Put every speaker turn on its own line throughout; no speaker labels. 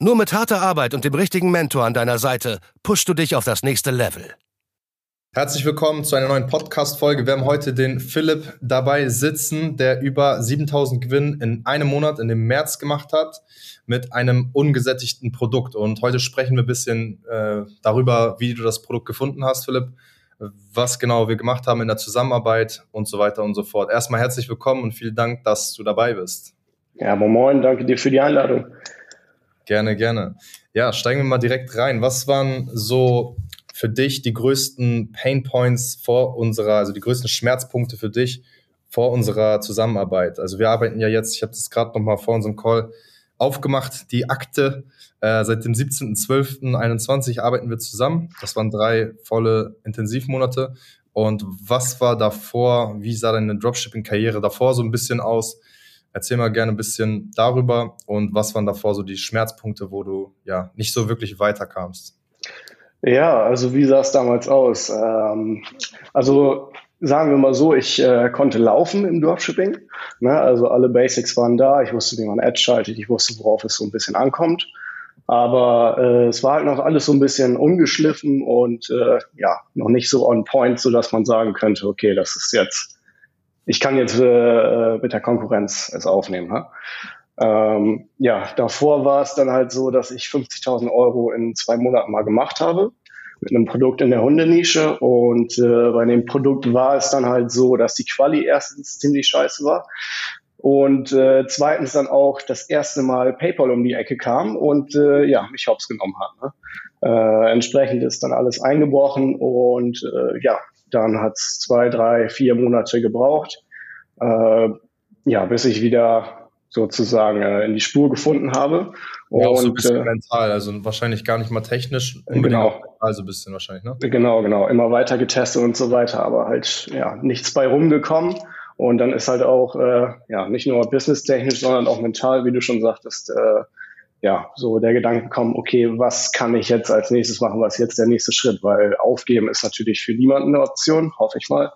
Nur mit harter Arbeit und dem richtigen Mentor an deiner Seite pushst du dich auf das nächste Level.
Herzlich willkommen zu einer neuen Podcast-Folge. Wir haben heute den Philipp dabei sitzen, der über 7000 Gewinn in einem Monat, in dem März gemacht hat, mit einem ungesättigten Produkt. Und heute sprechen wir ein bisschen äh, darüber, wie du das Produkt gefunden hast, Philipp, was genau wir gemacht haben in der Zusammenarbeit und so weiter und so fort. Erstmal herzlich willkommen und vielen Dank, dass du dabei bist.
Ja, moin, danke dir für die Einladung.
Gerne, gerne. Ja, steigen wir mal direkt rein. Was waren so für dich die größten Pain Points vor unserer, also die größten Schmerzpunkte für dich vor unserer Zusammenarbeit? Also wir arbeiten ja jetzt, ich habe das gerade noch mal vor unserem Call aufgemacht, die Akte. Äh, seit dem 17.12.21 arbeiten wir zusammen. Das waren drei volle Intensivmonate. Und was war davor? Wie sah deine Dropshipping-Karriere davor so ein bisschen aus? Erzähl mal gerne ein bisschen darüber und was waren davor so die Schmerzpunkte, wo du ja nicht so wirklich weiterkamst?
Ja, also wie sah es damals aus? Ähm, also sagen wir mal so, ich äh, konnte laufen im Dropshipping. Ne? Also alle Basics waren da. Ich wusste, wie man Ads schaltet. Ich wusste, worauf es so ein bisschen ankommt. Aber äh, es war halt noch alles so ein bisschen ungeschliffen und äh, ja, noch nicht so on point, so dass man sagen könnte, okay, das ist jetzt ich kann jetzt äh, mit der Konkurrenz es aufnehmen. Ha? Ähm, ja, davor war es dann halt so, dass ich 50.000 Euro in zwei Monaten mal gemacht habe mit einem Produkt in der Hundenische und äh, bei dem Produkt war es dann halt so, dass die Quali erstens ziemlich scheiße war und äh, zweitens dann auch das erste Mal PayPal um die Ecke kam und äh, ja, mich hops genommen hat. Ne? Äh, entsprechend ist dann alles eingebrochen und äh, ja, dann hat es zwei, drei, vier Monate gebraucht, äh, ja, bis ich wieder sozusagen äh, in die Spur gefunden habe.
Ja, auch so ein bisschen äh, mental, also wahrscheinlich gar nicht mal technisch,
genau.
also ein bisschen wahrscheinlich, ne?
Genau, genau, immer weiter getestet und so weiter, aber halt ja nichts bei rumgekommen. Und dann ist halt auch äh, ja nicht nur businesstechnisch, sondern auch mental, wie du schon sagtest, äh, ja, so der Gedanke kommen, okay, was kann ich jetzt als nächstes machen, was ist jetzt der nächste Schritt? Weil aufgeben ist natürlich für niemanden eine Option, hoffe ich mal.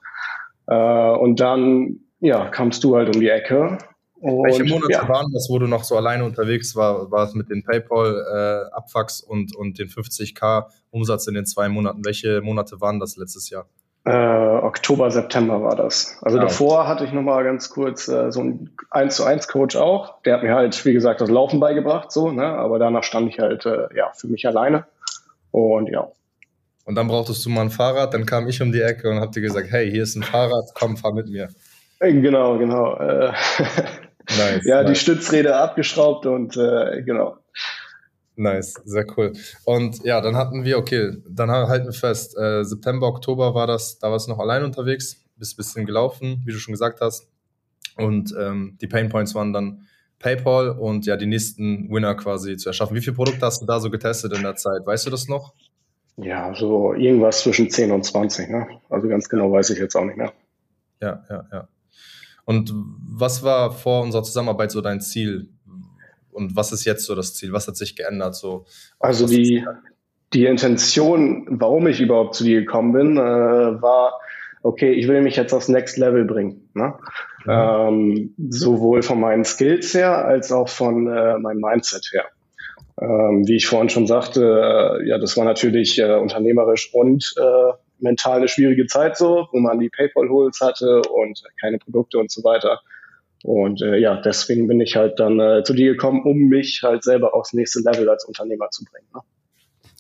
Äh, und dann, ja, kamst du halt um die Ecke.
Und, Welche Monate ja. waren das, wo du noch so alleine unterwegs war? War es mit den PayPal-Abfucks äh, und, und den 50k Umsatz in den zwei Monaten? Welche Monate waren das letztes Jahr?
Äh, Oktober, September war das. Also ja. davor hatte ich nochmal ganz kurz äh, so einen 1 zu 1 Coach auch. Der hat mir halt, wie gesagt, das Laufen beigebracht, so, ne? Aber danach stand ich halt äh, ja für mich alleine. Und ja.
Und dann brauchtest du mal ein Fahrrad, dann kam ich um die Ecke und hab dir gesagt, hey, hier ist ein Fahrrad, komm, fahr mit mir.
Äh, genau, genau. Äh, nice, ja, nice. die Stützräder abgeschraubt und äh, genau.
Nice, sehr cool. Und ja, dann hatten wir, okay, dann halten wir fest, äh, September, Oktober war das, da warst du noch allein unterwegs, bist ein bisschen gelaufen, wie du schon gesagt hast. Und ähm, die Pain Points waren dann PayPal und ja, die nächsten Winner quasi zu erschaffen. Wie viele Produkte hast du da so getestet in der Zeit? Weißt du das noch?
Ja, so irgendwas zwischen 10 und 20, ne? Also ganz genau weiß ich jetzt auch nicht mehr.
Ja, ja, ja. Und was war vor unserer Zusammenarbeit so dein Ziel? Und was ist jetzt so das Ziel? Was hat sich geändert? So,
also die, die Intention, warum ich überhaupt zu dir gekommen bin, äh, war, okay, ich will mich jetzt aufs Next Level bringen. Ne? Mhm. Ähm, sowohl von meinen Skills her als auch von äh, meinem Mindset her. Ähm, wie ich vorhin schon sagte, äh, ja, das war natürlich äh, unternehmerisch und äh, mental eine schwierige Zeit so, wo man die PayPal-Holes hatte und keine Produkte und so weiter. Und äh, ja, deswegen bin ich halt dann äh, zu dir gekommen, um mich halt selber aufs nächste Level als Unternehmer zu bringen. Ne?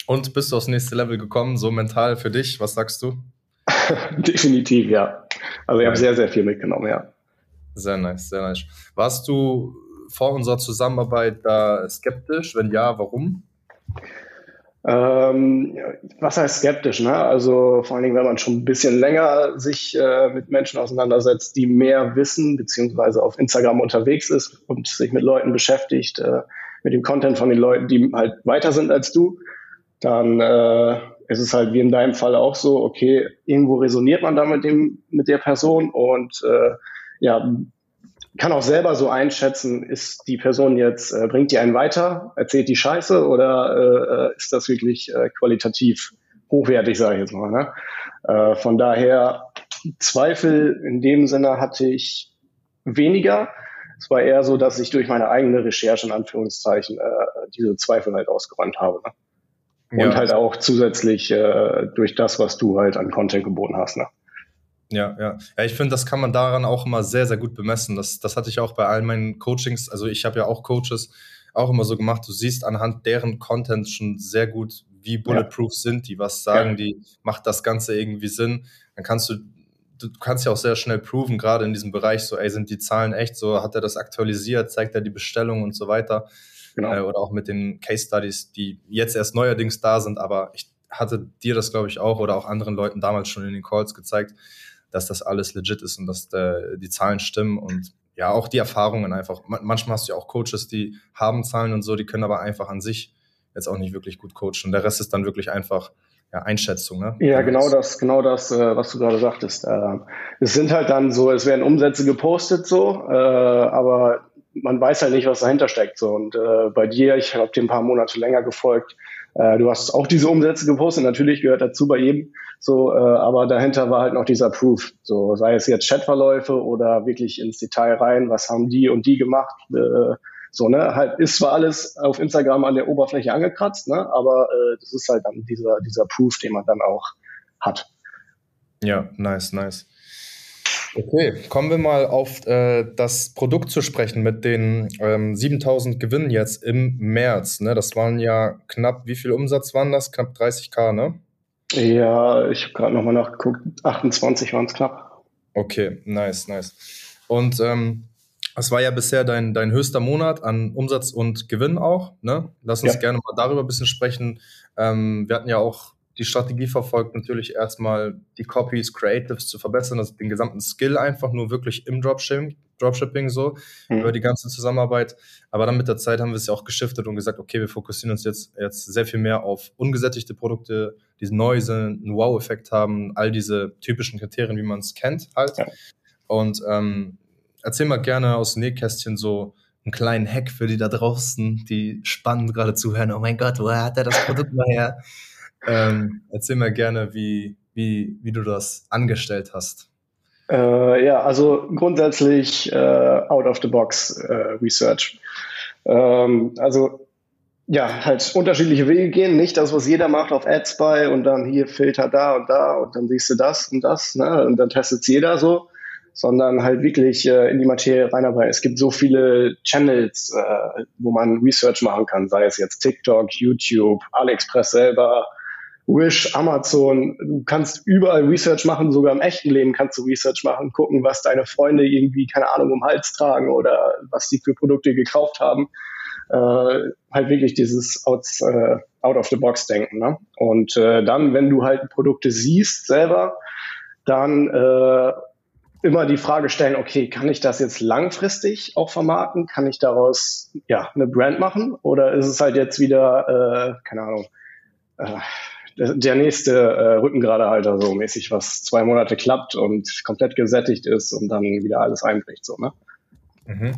Und bist du aufs nächste Level gekommen, so mental für dich? Was sagst du?
Definitiv, ja. Also ich habe sehr, sehr viel mitgenommen, ja.
Sehr nice, sehr nice. Warst du vor unserer Zusammenarbeit da skeptisch? Wenn ja, warum?
Ähm, was heißt skeptisch? Ne? Also vor allen Dingen, wenn man schon ein bisschen länger sich äh, mit Menschen auseinandersetzt, die mehr wissen, beziehungsweise auf Instagram unterwegs ist und sich mit Leuten beschäftigt, äh, mit dem Content von den Leuten, die halt weiter sind als du. dann äh, ist es halt wie in deinem Fall auch so, okay, irgendwo resoniert man da mit dem, mit der Person und äh, ja, kann auch selber so einschätzen, ist die Person jetzt, äh, bringt die einen weiter, erzählt die Scheiße oder äh, ist das wirklich äh, qualitativ hochwertig, sage ich jetzt mal. Ne? Äh, von daher, Zweifel in dem Sinne hatte ich weniger. Es war eher so, dass ich durch meine eigene Recherche in Anführungszeichen äh, diese Zweifel halt ausgeräumt habe. Ne? Und ja. halt auch zusätzlich äh, durch das, was du halt an Content geboten hast. Ne?
Ja, ja. Ja, ich finde, das kann man daran auch immer sehr, sehr gut bemessen. Das, das hatte ich auch bei all meinen Coachings. Also ich habe ja auch Coaches auch immer so gemacht. Du siehst anhand deren Content schon sehr gut, wie bulletproof ja. sind die, was sagen ja. die, macht das Ganze irgendwie Sinn. Dann kannst du, du kannst ja auch sehr schnell proven, gerade in diesem Bereich, so, ey, sind die Zahlen echt so, hat er das aktualisiert, zeigt er die Bestellung und so weiter. Genau. Äh, oder auch mit den Case Studies, die jetzt erst neuerdings da sind, aber ich hatte dir das, glaube ich, auch oder auch anderen Leuten damals schon in den Calls gezeigt, dass das alles legit ist und dass äh, die Zahlen stimmen und ja, auch die Erfahrungen einfach. Manchmal hast du ja auch Coaches, die haben Zahlen und so, die können aber einfach an sich jetzt auch nicht wirklich gut coachen. Und der Rest ist dann wirklich einfach ja, Einschätzung. Ne?
Ja, genau das, genau das, äh, was du gerade sagtest. Äh, es sind halt dann so, es werden Umsätze gepostet so, äh, aber man weiß halt nicht, was dahinter steckt. So. Und äh, bei dir, ich habe dir ein paar Monate länger gefolgt, äh, du hast auch diese Umsätze gepostet, natürlich gehört dazu bei jedem, so, äh, aber dahinter war halt noch dieser Proof. So, sei es jetzt Chatverläufe oder wirklich ins Detail rein, was haben die und die gemacht. Äh, so, ne, halt ist zwar alles auf Instagram an der Oberfläche angekratzt, ne, aber äh, das ist halt dann dieser, dieser Proof, den man dann auch hat.
Ja, nice, nice. Okay, kommen wir mal auf äh, das Produkt zu sprechen mit den ähm, 7000 Gewinnen jetzt im März. Ne? Das waren ja knapp, wie viel Umsatz waren das? Knapp 30k, ne?
Ja, ich habe gerade nochmal nachgeguckt. 28 waren es knapp.
Okay, nice, nice. Und ähm, das war ja bisher dein, dein höchster Monat an Umsatz und Gewinn auch. Ne? Lass uns ja. gerne mal darüber ein bisschen sprechen. Ähm, wir hatten ja auch die Strategie verfolgt, natürlich erstmal die Copies, Creatives zu verbessern, also den gesamten Skill einfach nur wirklich im Dropshipping, Dropshipping so, mhm. über die ganze Zusammenarbeit. Aber dann mit der Zeit haben wir es ja auch geschiftet und gesagt, okay, wir fokussieren uns jetzt, jetzt sehr viel mehr auf ungesättigte Produkte, die neu sind, einen Wow-Effekt haben, all diese typischen Kriterien, wie man es kennt halt. Ja. Und ähm, erzähl mal gerne aus dem Nähkästchen so einen kleinen Hack für die da draußen, die spannend gerade zuhören. Oh mein Gott, woher hat er das Produkt mal her? Ähm, erzähl mir gerne, wie, wie, wie du das angestellt hast.
Äh, ja, also grundsätzlich äh, out of the box äh, Research. Ähm, also ja, halt unterschiedliche Wege gehen, nicht das, was jeder macht auf AdSpy und dann hier Filter da und da und dann siehst du das und das, ne? Und dann testet jeder so, sondern halt wirklich äh, in die Materie reinarbeiten. Es gibt so viele Channels, äh, wo man Research machen kann, sei es jetzt TikTok, YouTube, AliExpress selber, Wish, Amazon, du kannst überall Research machen, sogar im echten Leben kannst du Research machen, gucken, was deine Freunde irgendwie, keine Ahnung, um Hals tragen oder was die für Produkte gekauft haben. Äh, halt wirklich dieses out, äh, out of the box denken. Ne? Und äh, dann, wenn du halt Produkte siehst selber, dann äh, immer die Frage stellen, okay, kann ich das jetzt langfristig auch vermarkten? Kann ich daraus ja eine Brand machen? Oder ist es halt jetzt wieder, äh, keine Ahnung, äh, der nächste äh, Rückengeradehalter so mäßig, was zwei Monate klappt und komplett gesättigt ist und dann wieder alles einbricht, so, ne?
Mhm.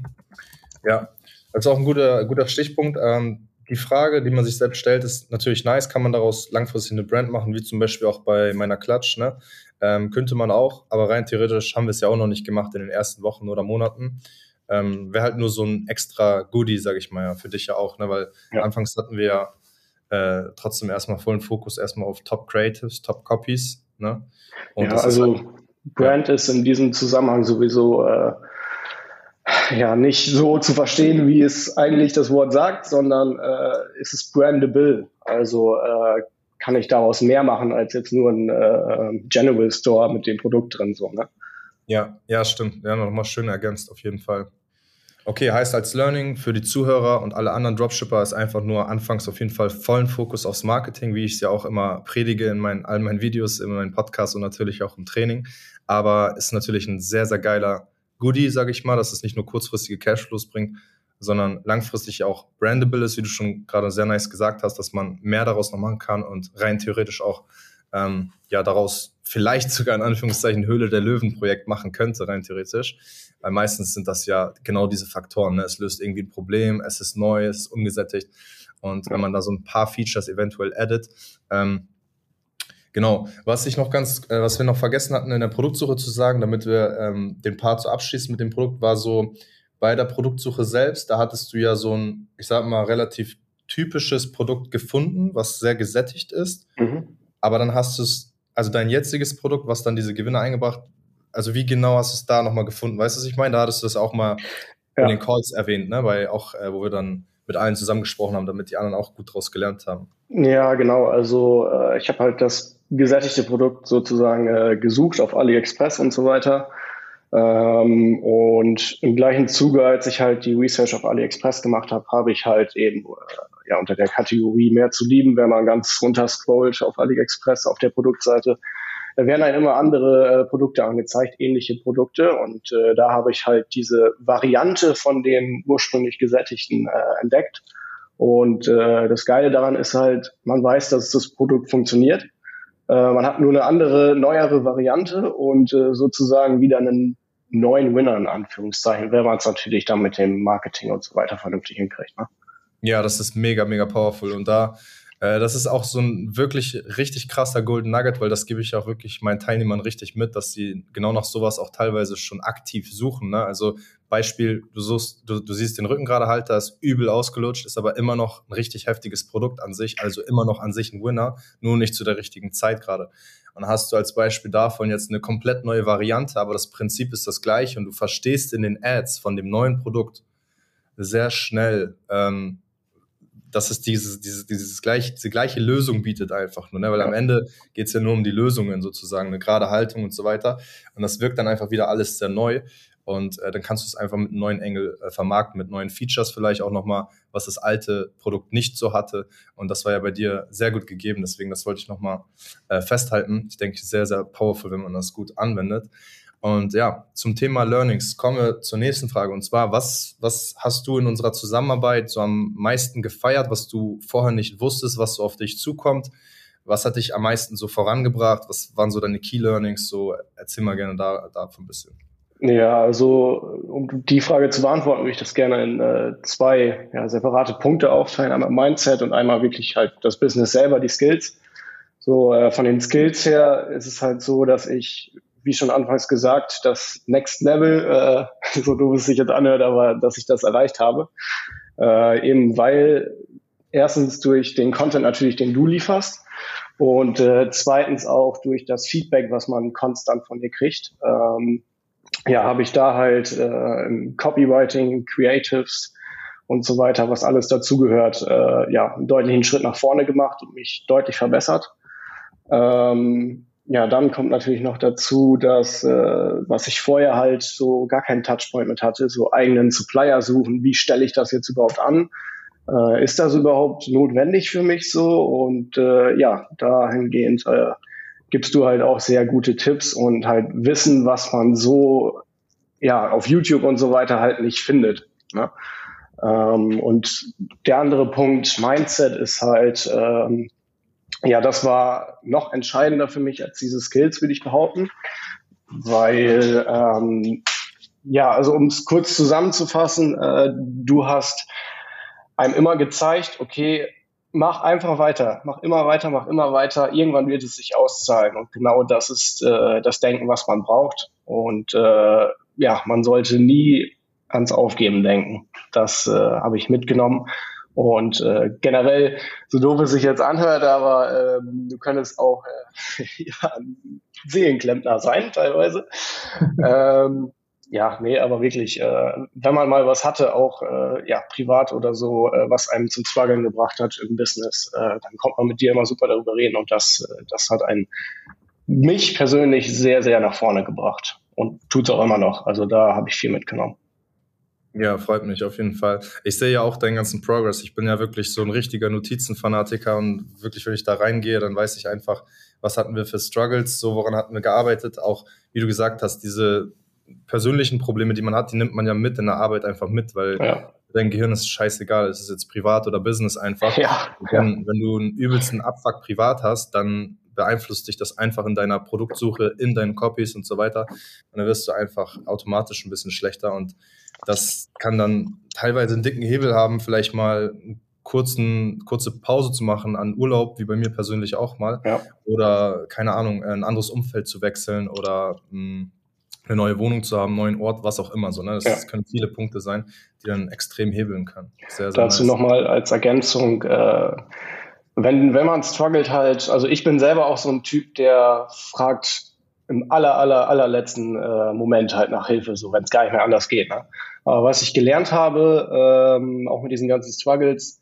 Ja, das ist auch ein guter, guter Stichpunkt. Ähm, die Frage, die man sich selbst stellt, ist natürlich nice. Kann man daraus langfristig eine Brand machen, wie zum Beispiel auch bei meiner Klatsch, ne? Ähm, könnte man auch, aber rein theoretisch haben wir es ja auch noch nicht gemacht in den ersten Wochen oder Monaten. Ähm, Wäre halt nur so ein extra Goodie, sage ich mal, ja, für dich ja auch, ne? Weil ja. anfangs hatten wir ja äh, trotzdem erstmal vollen Fokus erstmal auf Top Creatives, Top Copies. Ne?
Ja, also halt, Brand ja. ist in diesem Zusammenhang sowieso äh, ja nicht so zu verstehen, wie es eigentlich das Wort sagt, sondern äh, ist es brandable. Also äh, kann ich daraus mehr machen als jetzt nur ein äh, General Store mit dem Produkt drin. So, ne?
Ja, ja, stimmt. Ja, nochmal schön ergänzt auf jeden Fall. Okay, heißt als Learning für die Zuhörer und alle anderen Dropshipper ist einfach nur anfangs auf jeden Fall vollen Fokus aufs Marketing, wie ich es ja auch immer predige in meinen, all meinen Videos, in meinen Podcasts und natürlich auch im Training. Aber ist natürlich ein sehr, sehr geiler Goodie, sage ich mal, dass es nicht nur kurzfristige Cashflows bringt, sondern langfristig auch brandable ist, wie du schon gerade sehr nice gesagt hast, dass man mehr daraus noch machen kann und rein theoretisch auch ähm, ja daraus vielleicht sogar in Anführungszeichen Höhle der Löwen Projekt machen könnte, rein theoretisch. Weil meistens sind das ja genau diese Faktoren. Ne? Es löst irgendwie ein Problem, es ist neu, es ist ungesättigt. Und wenn man da so ein paar Features eventuell addet, ähm, Genau. Was ich noch ganz, äh, was wir noch vergessen hatten in der Produktsuche zu sagen, damit wir ähm, den Part so abschließen mit dem Produkt, war so bei der Produktsuche selbst, da hattest du ja so ein, ich sag mal, relativ typisches Produkt gefunden, was sehr gesättigt ist. Mhm. Aber dann hast du es, also dein jetziges Produkt, was dann diese Gewinne eingebracht, also wie genau hast du es da nochmal gefunden? Weißt du, was ich meine? Da hattest du das auch mal ja. in den Calls erwähnt, ne? Weil auch, äh, wo wir dann mit allen zusammengesprochen haben, damit die anderen auch gut daraus gelernt haben.
Ja, genau. Also äh, ich habe halt das gesättigte Produkt sozusagen äh, gesucht auf AliExpress und so weiter. Ähm, und im gleichen Zuge, als ich halt die Research auf AliExpress gemacht habe, habe ich halt eben äh, ja unter der Kategorie mehr zu lieben, wenn man ganz runter scrollt auf AliExpress auf der Produktseite, da werden einem immer andere äh, Produkte angezeigt, ähnliche Produkte. Und äh, da habe ich halt diese Variante von dem ursprünglich gesättigten äh, entdeckt. Und äh, das Geile daran ist halt, man weiß, dass das Produkt funktioniert. Äh, man hat nur eine andere, neuere Variante und äh, sozusagen wieder einen neuen Winner in Anführungszeichen, wenn man es natürlich dann mit dem Marketing und so weiter vernünftig hinkriegt. Ne?
Ja, das ist mega, mega powerful. Und da äh, das ist auch so ein wirklich richtig krasser Golden Nugget, weil das gebe ich auch wirklich meinen Teilnehmern richtig mit, dass sie genau nach sowas auch teilweise schon aktiv suchen. Ne? Also Beispiel, du, suchst, du, du siehst den Rückengradehalter, ist übel ausgelutscht, ist aber immer noch ein richtig heftiges Produkt an sich, also immer noch an sich ein Winner, nur nicht zu der richtigen Zeit gerade. Und hast du als Beispiel davon jetzt eine komplett neue Variante, aber das Prinzip ist das gleiche und du verstehst in den Ads von dem neuen Produkt sehr schnell, ähm, dass es dieses, dieses, dieses gleich, diese gleiche Lösung bietet einfach nur, ne? weil am Ende geht es ja nur um die Lösungen sozusagen, eine gerade Haltung und so weiter. Und das wirkt dann einfach wieder alles sehr neu. Und äh, dann kannst du es einfach mit einem neuen Engel äh, vermarkten, mit neuen Features vielleicht auch nochmal, was das alte Produkt nicht so hatte. Und das war ja bei dir sehr gut gegeben. Deswegen, das wollte ich nochmal äh, festhalten. Ich denke, sehr, sehr powerful, wenn man das gut anwendet. Und ja, zum Thema Learnings kommen wir zur nächsten Frage. Und zwar, was, was hast du in unserer Zusammenarbeit so am meisten gefeiert, was du vorher nicht wusstest, was so auf dich zukommt? Was hat dich am meisten so vorangebracht? Was waren so deine Key Learnings? So, erzähl mal gerne da, davon ein bisschen.
Ja, also um die Frage zu beantworten, würde ich das gerne in äh, zwei ja, separate Punkte aufteilen. Einmal Mindset und einmal wirklich halt das Business selber, die Skills. So äh, von den Skills her ist es halt so, dass ich wie schon anfangs gesagt, das Next Level, äh, so du es sich jetzt anhört, aber dass ich das erreicht habe. Äh, eben weil erstens durch den Content natürlich, den du lieferst und äh, zweitens auch durch das Feedback, was man konstant von dir kriegt. Ähm, ja, habe ich da halt äh, im Copywriting, Creatives und so weiter, was alles dazugehört, äh, ja, einen deutlichen Schritt nach vorne gemacht und mich deutlich verbessert. Ähm, ja, dann kommt natürlich noch dazu, dass, äh, was ich vorher halt so gar keinen Touchpoint mit hatte, so eigenen Supplier suchen, wie stelle ich das jetzt überhaupt an? Äh, ist das überhaupt notwendig für mich so? Und äh, ja, dahingehend äh, gibst du halt auch sehr gute Tipps und halt Wissen, was man so ja auf YouTube und so weiter halt nicht findet. Ne? Ähm, und der andere Punkt, Mindset, ist halt, ähm, ja, das war noch entscheidender für mich als diese Skills, würde ich behaupten, weil ähm, ja, also um es kurz zusammenzufassen, äh, du hast einem immer gezeigt, okay, mach einfach weiter, mach immer weiter, mach immer weiter. Irgendwann wird es sich auszahlen und genau das ist äh, das Denken, was man braucht. Und äh, ja, man sollte nie ans Aufgeben denken. Das äh, habe ich mitgenommen. Und äh, generell, so doof es sich jetzt anhört, aber äh, du könntest auch äh, ja, ein Seelenklempner sein, teilweise. ähm, ja, nee, aber wirklich, äh, wenn man mal was hatte, auch äh, ja, privat oder so, äh, was einem zum Struggeln gebracht hat im Business, äh, dann kommt man mit dir immer super darüber reden und das, äh, das hat einen mich persönlich sehr, sehr nach vorne gebracht und tut's auch immer noch. Also da habe ich viel mitgenommen.
Ja, freut mich auf jeden Fall. Ich sehe ja auch deinen ganzen Progress. Ich bin ja wirklich so ein richtiger Notizenfanatiker und wirklich, wenn ich da reingehe, dann weiß ich einfach, was hatten wir für Struggles, so woran hatten wir gearbeitet. Auch, wie du gesagt hast, diese persönlichen Probleme, die man hat, die nimmt man ja mit in der Arbeit einfach mit, weil ja. dein Gehirn ist scheißegal, ist es jetzt privat oder Business einfach. Ja, wenn, ja. wenn du einen übelsten Abfuck privat hast, dann beeinflusst dich das einfach in deiner Produktsuche, in deinen Copies und so weiter. Und dann wirst du einfach automatisch ein bisschen schlechter und das kann dann teilweise einen dicken Hebel haben, vielleicht mal kurzen, kurze Pause zu machen an Urlaub, wie bei mir persönlich auch mal. Ja. Oder, keine Ahnung, ein anderes Umfeld zu wechseln oder mh, hm, eine neue Wohnung zu haben, einen neuen Ort, was auch immer. So, ne? Das, ja. können viele Punkte sein, die dann extrem hebeln können.
Sehr, sehr Dazu nice. nochmal als Ergänzung, äh, wenn, wenn man struggelt halt, also ich bin selber auch so ein Typ, der fragt im aller, aller, allerletzten äh, Moment halt nach Hilfe, so wenn es gar nicht mehr anders geht. Ne? Aber was ich gelernt habe, ähm, auch mit diesen ganzen Struggles,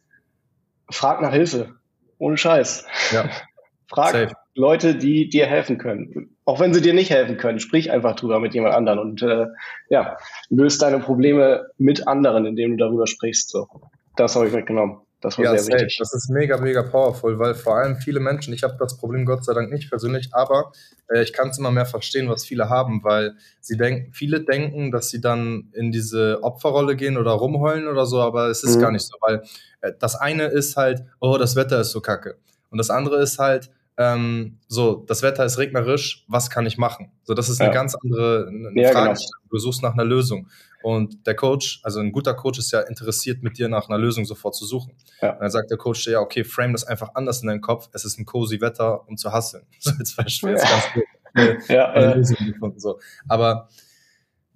frag nach Hilfe. Ohne Scheiß. Ja. frag Safe. Leute, die dir helfen können. Auch wenn sie dir nicht helfen können, sprich einfach drüber mit jemand anderen und äh, ja, löst deine Probleme mit anderen, indem du darüber sprichst. So. Das habe ich mitgenommen. Das war ja, sehr safe. wichtig.
Das ist mega, mega powerful, weil vor allem viele Menschen, ich habe das Problem Gott sei Dank nicht persönlich, aber äh, ich kann es immer mehr verstehen, was viele haben, weil sie denken, viele denken, dass sie dann in diese Opferrolle gehen oder rumheulen oder so, aber es ist mhm. gar nicht so, weil äh, das eine ist halt, oh, das Wetter ist so kacke. Und das andere ist halt, ähm, so, das Wetter ist regnerisch, was kann ich machen? So, das ist eine ja. ganz andere eine ja, Frage. Genau. Du suchst nach einer Lösung. Und der Coach, also ein guter Coach ist ja interessiert, mit dir nach einer Lösung sofort zu suchen. Ja. Und dann sagt der Coach dir, ja, okay, frame das einfach anders in deinen Kopf. Es ist ein cozy Wetter, um zu hasseln. So, jetzt verstehe ich ganz gut. Eine, ja, eine Lösung gefunden, so. Aber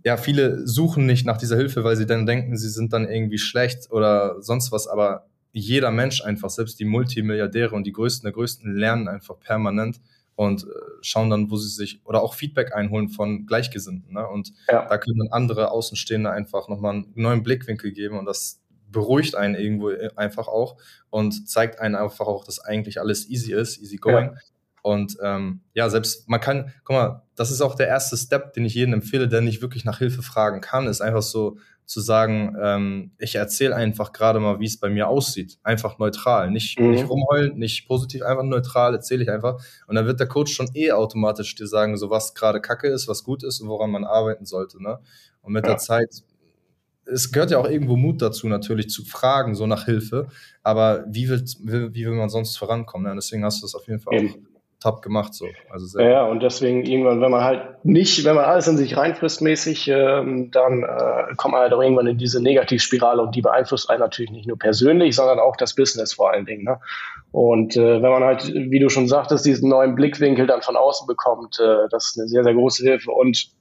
ja, viele suchen nicht nach dieser Hilfe, weil sie dann denken, sie sind dann irgendwie schlecht oder sonst was. Aber jeder Mensch einfach, selbst die Multimilliardäre und die Größten der Größten lernen einfach permanent und äh, schauen dann, wo sie sich oder auch Feedback einholen von Gleichgesinnten. Ne? Und ja. da können dann andere Außenstehende einfach nochmal einen neuen Blickwinkel geben und das beruhigt einen irgendwo äh, einfach auch und zeigt einen einfach auch, dass eigentlich alles easy ist, easy going. Ja. Und ähm, ja, selbst man kann, guck mal, das ist auch der erste Step, den ich jedem empfehle, der nicht wirklich nach Hilfe fragen kann, ist einfach so zu sagen, ähm, ich erzähle einfach gerade mal, wie es bei mir aussieht. Einfach neutral. Nicht, mhm. nicht rumheulen, nicht positiv, einfach neutral, erzähle ich einfach. Und dann wird der Coach schon eh automatisch dir sagen, so was gerade Kacke ist, was gut ist und woran man arbeiten sollte. Ne? Und mit ja. der Zeit, es gehört ja auch irgendwo Mut dazu, natürlich zu fragen, so nach Hilfe. Aber wie will, wie will man sonst vorankommen? Ne? Deswegen hast du das auf jeden Fall auch top gemacht so. Also
ja, und deswegen irgendwann, wenn man halt nicht, wenn man alles in sich reinfrisst mäßig, ähm, dann äh, kommt man halt auch irgendwann in diese Negativspirale und die beeinflusst einen natürlich nicht nur persönlich, sondern auch das Business vor allen Dingen. Ne? Und äh, wenn man halt, wie du schon sagtest, diesen neuen Blickwinkel dann von außen bekommt, äh, das ist eine sehr, sehr große Hilfe. Und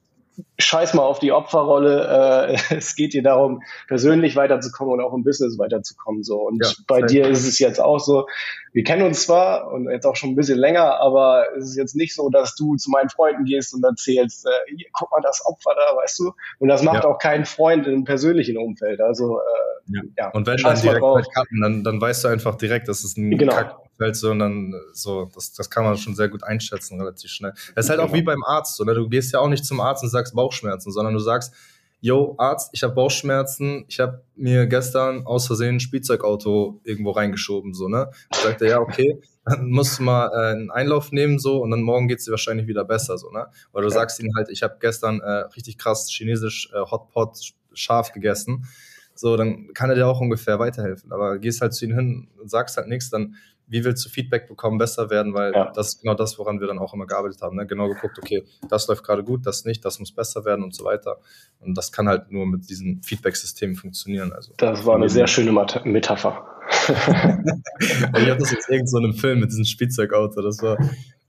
scheiß mal auf die Opferrolle. Äh, es geht dir darum, persönlich weiterzukommen und auch im Business weiterzukommen. So. Und ja, bei dir ist es jetzt auch so, wir kennen uns zwar und jetzt auch schon ein bisschen länger, aber es ist jetzt nicht so, dass du zu meinen Freunden gehst und erzählst, äh, hier, guck mal, das Opfer da, weißt du? Und das macht ja. auch keinen Freund im persönlichen Umfeld. Also äh,
ja. ja. Und wenn dann direkt halt Kappen, dann, dann weißt du einfach direkt, dass es ein genau. Kackfeld so und dann so, das, das kann man schon sehr gut einschätzen, relativ schnell. Das ist halt genau. auch wie beim Arzt, so, ne? Du gehst ja auch nicht zum Arzt und sagst Bauchschmerzen, sondern du sagst, yo, Arzt, ich habe Bauchschmerzen, ich habe mir gestern aus Versehen ein Spielzeugauto irgendwo reingeschoben, so, ne? Und sagt er, ja, okay, dann musst du mal äh, einen Einlauf nehmen, so, und dann morgen geht's dir wahrscheinlich wieder besser, so, ne? Oder du ja. sagst ihm halt, ich habe gestern äh, richtig krass chinesisch äh, Hotpot scharf gegessen, so, dann kann er dir auch ungefähr weiterhelfen. Aber gehst halt zu ihm hin und sagst halt nichts, dann wie willst du Feedback bekommen, besser werden, weil ja. das ist genau das, woran wir dann auch immer gearbeitet haben. Ne? Genau geguckt, okay, das läuft gerade gut, das nicht, das muss besser werden und so weiter. Und das kann halt nur mit diesen Feedback-Systemen funktionieren. Also,
das war eine sehr schöne Metapher.
ich hatte das jetzt irgend so in einem Film mit diesem Spielzeugauto. Das war,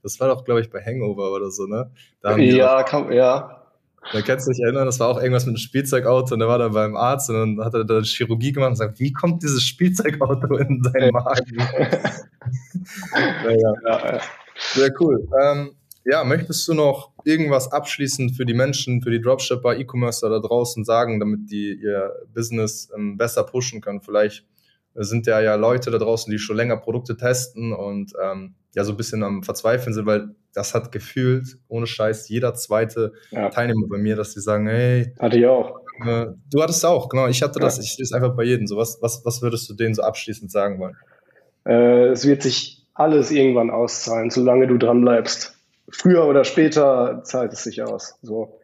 das war doch, glaube ich, bei Hangover oder so, ne?
ja, kann, ja.
Da kannst du dich erinnern, das war auch irgendwas mit einem Spielzeugauto und der war dann beim Arzt und dann hat er da Chirurgie gemacht und sagt, wie kommt dieses Spielzeugauto in seinen Magen? naja. ja, ja. Sehr cool. Ähm, ja, möchtest du noch irgendwas abschließend für die Menschen, für die Dropshipper, E-Commercer da draußen sagen, damit die ihr Business ähm, besser pushen können? Vielleicht sind ja ja Leute da draußen, die schon länger Produkte testen und ähm, ja so ein bisschen am Verzweifeln sind, weil das hat gefühlt, ohne Scheiß, jeder zweite ja. Teilnehmer bei mir, dass sie sagen, hey.
Hatte ich auch.
Äh, du hattest auch, genau. Ich hatte das, ich sehe es einfach bei jedem. So, was, was, was würdest du denen so abschließend sagen wollen?
Äh, es wird sich alles irgendwann auszahlen, solange du dran bleibst. Früher oder später zahlt es sich aus. So.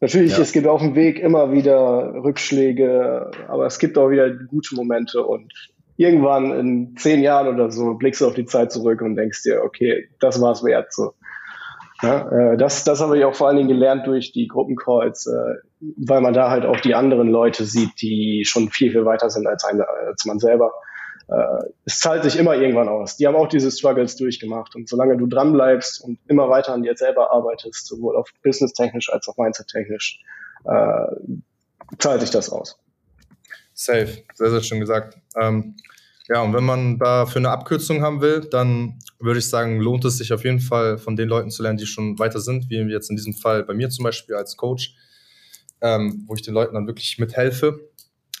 Natürlich, ja. es gibt auf dem Weg immer wieder Rückschläge, aber es gibt auch wieder gute Momente und irgendwann in zehn Jahren oder so blickst du auf die Zeit zurück und denkst dir, okay, das war es wert. So. Ja, äh, das, das habe ich auch vor allen Dingen gelernt durch die Gruppencalls, äh, weil man da halt auch die anderen Leute sieht, die schon viel, viel weiter sind als, ein, als man selber. Äh, es zahlt sich immer irgendwann aus. Die haben auch diese Struggles durchgemacht. Und solange du dranbleibst und immer weiter an dir selber arbeitest, sowohl auf business-technisch als auch mindset-technisch, zahlt sich das aus.
Safe, sehr, sehr schön gesagt. Ähm, ja, und wenn man da für eine Abkürzung haben will, dann würde ich sagen, lohnt es sich auf jeden Fall von den Leuten zu lernen, die schon weiter sind, wie jetzt in diesem Fall bei mir zum Beispiel als Coach, ähm, wo ich den Leuten dann wirklich mithelfe.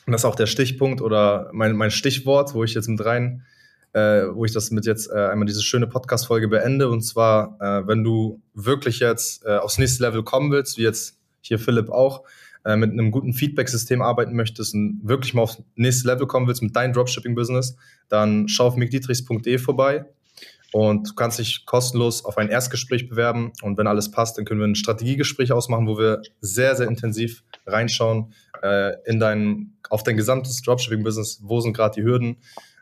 Und das ist auch der Stichpunkt oder mein, mein Stichwort, wo ich jetzt mit rein, äh, wo ich das mit jetzt äh, einmal diese schöne Podcast-Folge beende. Und zwar, äh, wenn du wirklich jetzt äh, aufs nächste Level kommen willst, wie jetzt hier Philipp auch, äh, mit einem guten Feedback-System arbeiten möchtest und wirklich mal aufs nächste Level kommen willst mit deinem Dropshipping-Business, dann schau auf mickdietrichs.de vorbei und du kannst dich kostenlos auf ein Erstgespräch bewerben. Und wenn alles passt, dann können wir ein Strategiegespräch ausmachen, wo wir sehr, sehr intensiv reinschauen äh, in dein, auf dein gesamtes Dropshipping-Business. Wo sind gerade die Hürden?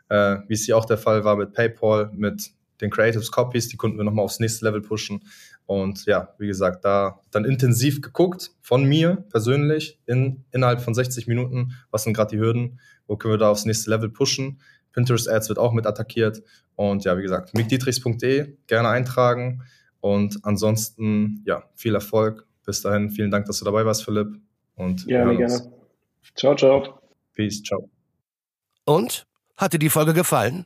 Äh, wie es hier auch der Fall war mit PayPal, mit den Creatives Copies, die konnten wir nochmal aufs nächste Level pushen. Und ja, wie gesagt, da dann intensiv geguckt von mir persönlich in, innerhalb von 60 Minuten, was sind gerade die Hürden, wo können wir da aufs nächste Level pushen. Pinterest Ads wird auch mit attackiert. Und ja, wie gesagt, mickdietrichs.de gerne eintragen. Und ansonsten, ja, viel Erfolg. Bis dahin, vielen Dank, dass du dabei warst, Philipp. Und
gerne, gerne. Ciao, ciao.
Peace, ciao.
Und? Hat dir die Folge gefallen?